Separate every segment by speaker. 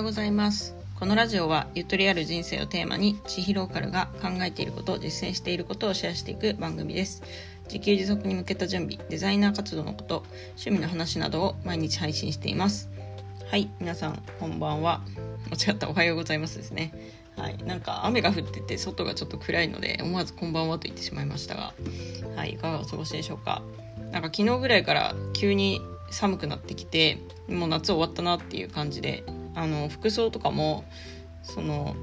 Speaker 1: ようございます。このラジオはゆとりある人生をテーマに地域ローカルが考えていること実践していることをシェアしていく番組です。自給自足に向けた準備デザイナー活動のこと趣味の話などを毎日配信しています。はい皆さんこんばんは。間違ったおはようございますですね。はいなんか雨が降ってて外がちょっと暗いので思わずこんばんはと言ってしまいましたが。はいいかがお過ごしでしょうか。なんか昨日ぐらいから急に寒くなってきてもう夏終わったなっていう感じであの服装とかもその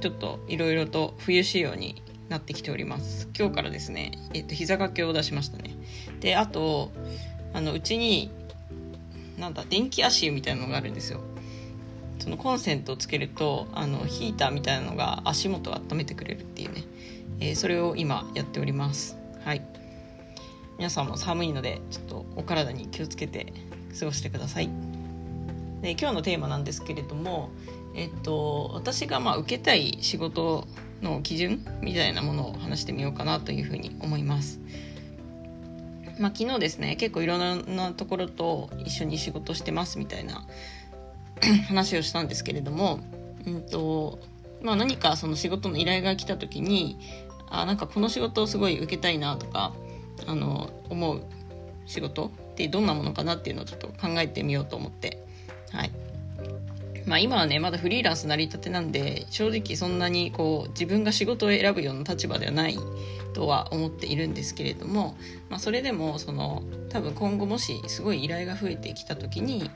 Speaker 1: ちょっといろいろと冬仕様になってきております。今日からですね、えっと、膝掛けを出しましたね。であとあのうちになんだ電気足湯みたいなのがあるんですよ。そのコンセントをつけるとあのヒーターみたいなのが足元を温めてくれるっていうね、えー、それを今やっております。はい。皆さんも寒いのでちょっとお体に気をつけて過ごしてください。で今日のテーマなんですけれどもえっと私がまあ受けたい仕事の基準みたいなものを話してみようかなというふうに思います。まあ、昨日ですね結構いろんなところと一緒に仕事してますみたいな 話をしたんですけれども、うんとまあ、何かその仕事の依頼が来た時にあなんかこの仕事をすごい受けたいなとかあの思う仕事ってどんなものかなっていうのをちょっと考えてみようと思ってまあ今はねまだフリーランス成り立てなんで正直そんなにこう自分が仕事を選ぶような立場ではないとは思っているんですけれども、まあ、それでもその多分今後もしすごい依頼が増えてきた時に、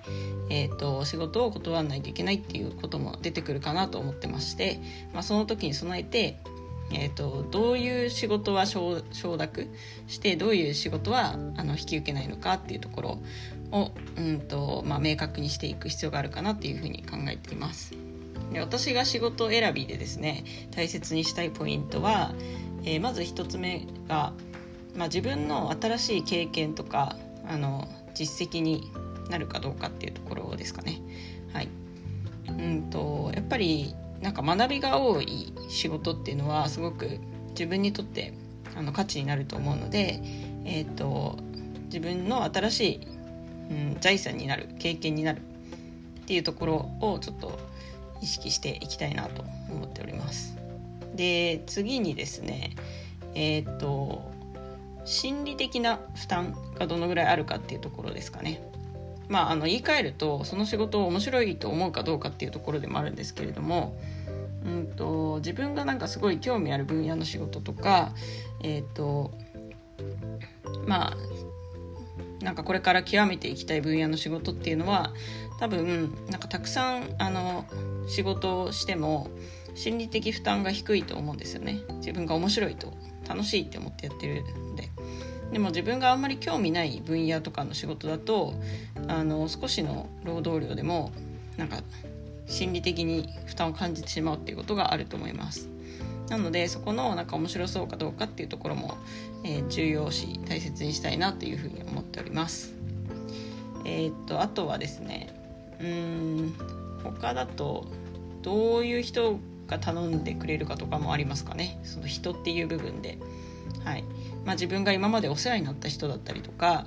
Speaker 1: えーと、仕事を断らないといけないっていうことも出てくるかなと思ってまして、まあ、その時に備えてえーと、どういう仕事は承諾してどういう仕事はあの引き受けないのかっていうところを、うんとまあ、明確にしていく必要があるかなっていうふうに考えています。で私が仕事選びでですね大切にしたいポイントは、えー、まず1つ目が、まあ、自分の新しい経験とかあの実績になるかどうかっていうところですかね。はい、うんとやっぱりなんか学びが多い仕事っていうのはすごく自分にとってあの価値になると思うので、えーと、自分の新しい、うん、財産になる経験になるっていうところをちょっと意識していきたいなと思っております。で次にですねえっ、ー、と心理的な負担がどのぐらいあるかっていうところですかね。まあ、あの言い換えるとその仕事を面白いと思うかどうかっていうところでもあるんですけれども、うんと、自分がなんかすごい興味ある分野の仕事とか、え、ー、とまあなんかこれから極めていきたい分野の仕事っていうのは多分なんかたくさんあの仕事をしても心理的負担が低いと思うんですよね。自分が面白いと楽しいって思ってやってるんで。でも自分があんまり興味ない分野とかの仕事だとあの少しの労働量でもなんか心理的に負担を感じてしまうっていうことがあると思います。なのでそこのなんか面白そうかどうかっていうところも、えー、重要視大切にしたいなというふうに思っております。えー、っとあとはですねうん他だとどういう人が頼んでくれるかとかもありますかね。その人っていう部分で。はい。まあ、自分が今までお世話になった人だったりとか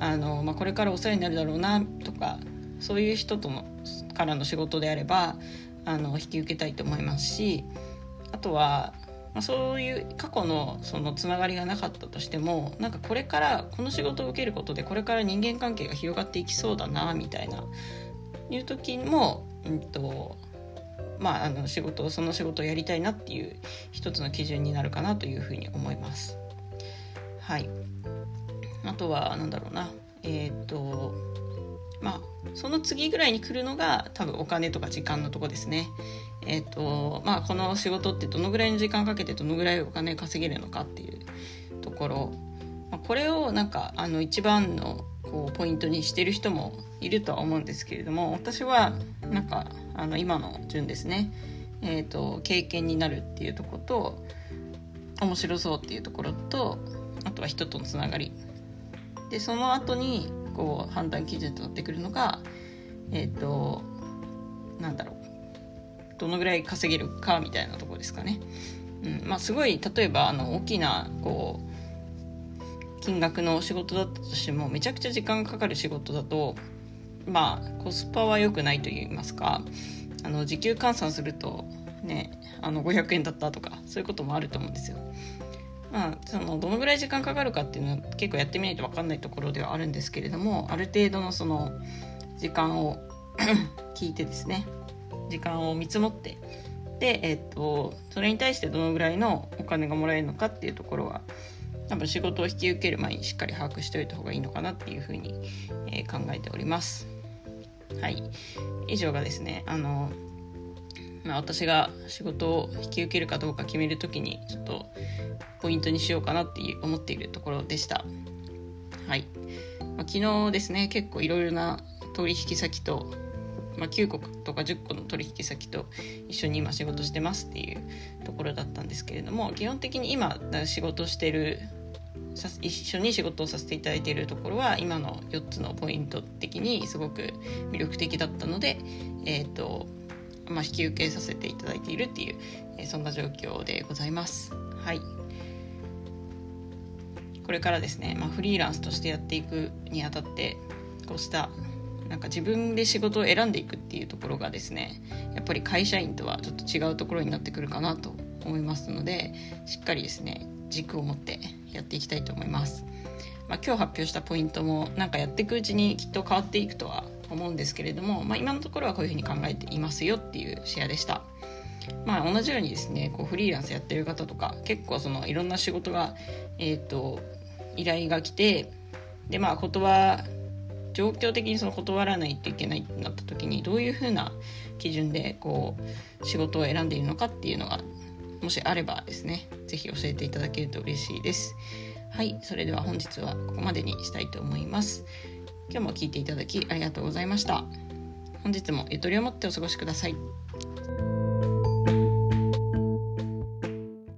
Speaker 1: あの、まあ、これからお世話になるだろうなとかそういう人とのからの仕事であればあの引き受けたいと思いますしあとは、まあ、そういう過去のそのつながりがなかったとしてもなんかこれからこの仕事を受けることでこれから人間関係が広がっていきそうだなみたいないう時も、うんとまあ、あの仕事その仕事をやりたいなっていう一つの基準になるかなというふうに思います。はい。あとは何だろうな。えっ、とまあその次ぐらいに来るのが多分お金とか時間のとこですね。えっ、とまあこの仕事ってどのぐらいの時間かけてどのぐらいお金稼げるのかっていうところ、まあ、これをなんかあの一番のこうポイントにしてる人もいるとは思うんですけれども私はなんかあの今の順ですね。えーと経験になるっていうとこと面白そうっていうところとあとは人とのつながり。でその後にこう判断基準となってくるのがえっ、ー、となんだろう。どのぐらい稼げるかみたいなとこですかね。うん。まあ、すごい例えばあの大きなこう金額の仕事だったとしてもめちゃくちゃ時間がかかる仕事だとまあコスパは良くないと言いますかあの時給換算するとねあの500円だったとかそういうこともあると思うんですよ。まあ、そのどのぐらい時間かかるかっていうのは結構やってみないと分かんないところではあるんですけれどもある程度のその時間を 聞いてですね時間を見積もってで、えっとそれに対してどのぐらいのお金がもらえるのかっていうところは多分仕事を引き受ける前にしっかり把握しておいた方がいいのかなっていうふうに、えー、考えております。はい、以上がですねあのまあ、私が仕事を引き受けるかどうか決める時にちょっとポイントにしようかなって思っているところでした。はい。まあ、昨日ですね、結構いろいろな取引先と、まあ、9個とか10個の取引先と一緒に今仕事してますっていうところだったんですけれども、基本的に今仕事してる一緒に仕事をさせていただいているところは今の4つのポイント的にすごく魅力的だったので、えーとまあ、引き受けさせていただいているっていう、えー、そんな状況でございます。はいこれからですね、まあ、フリーランスとしてやっていくにあたってこうしたなんか自分で仕事を選んでいくっていうところがですねやっぱり会社員とはちょっと違うところになってくるかなと思いますのでしっかりですね軸を持ってやっていきたいと思います。まあ、今日発表したポイントもなんかやっていくうちにきっと変わっていくとは思うんですけれども、まあ、今のところはこういうふうに考えていますよっていうシェアでした。まあ、同じようにですねこうフリーランスやってる方とか結構そのいろんな仕事が、えーと、依頼が来てでまあ断状況的にその断らないといけないってなった時にどういうふうな基準でこう仕事を選んでいるのかっていうのがもしあればですね是非教えていただけると嬉しいです。はいそれでは本日はここまでにしたいと思います。今日も聞いていただきありがとうございました。本日もゆとりを持ってお過ごしください。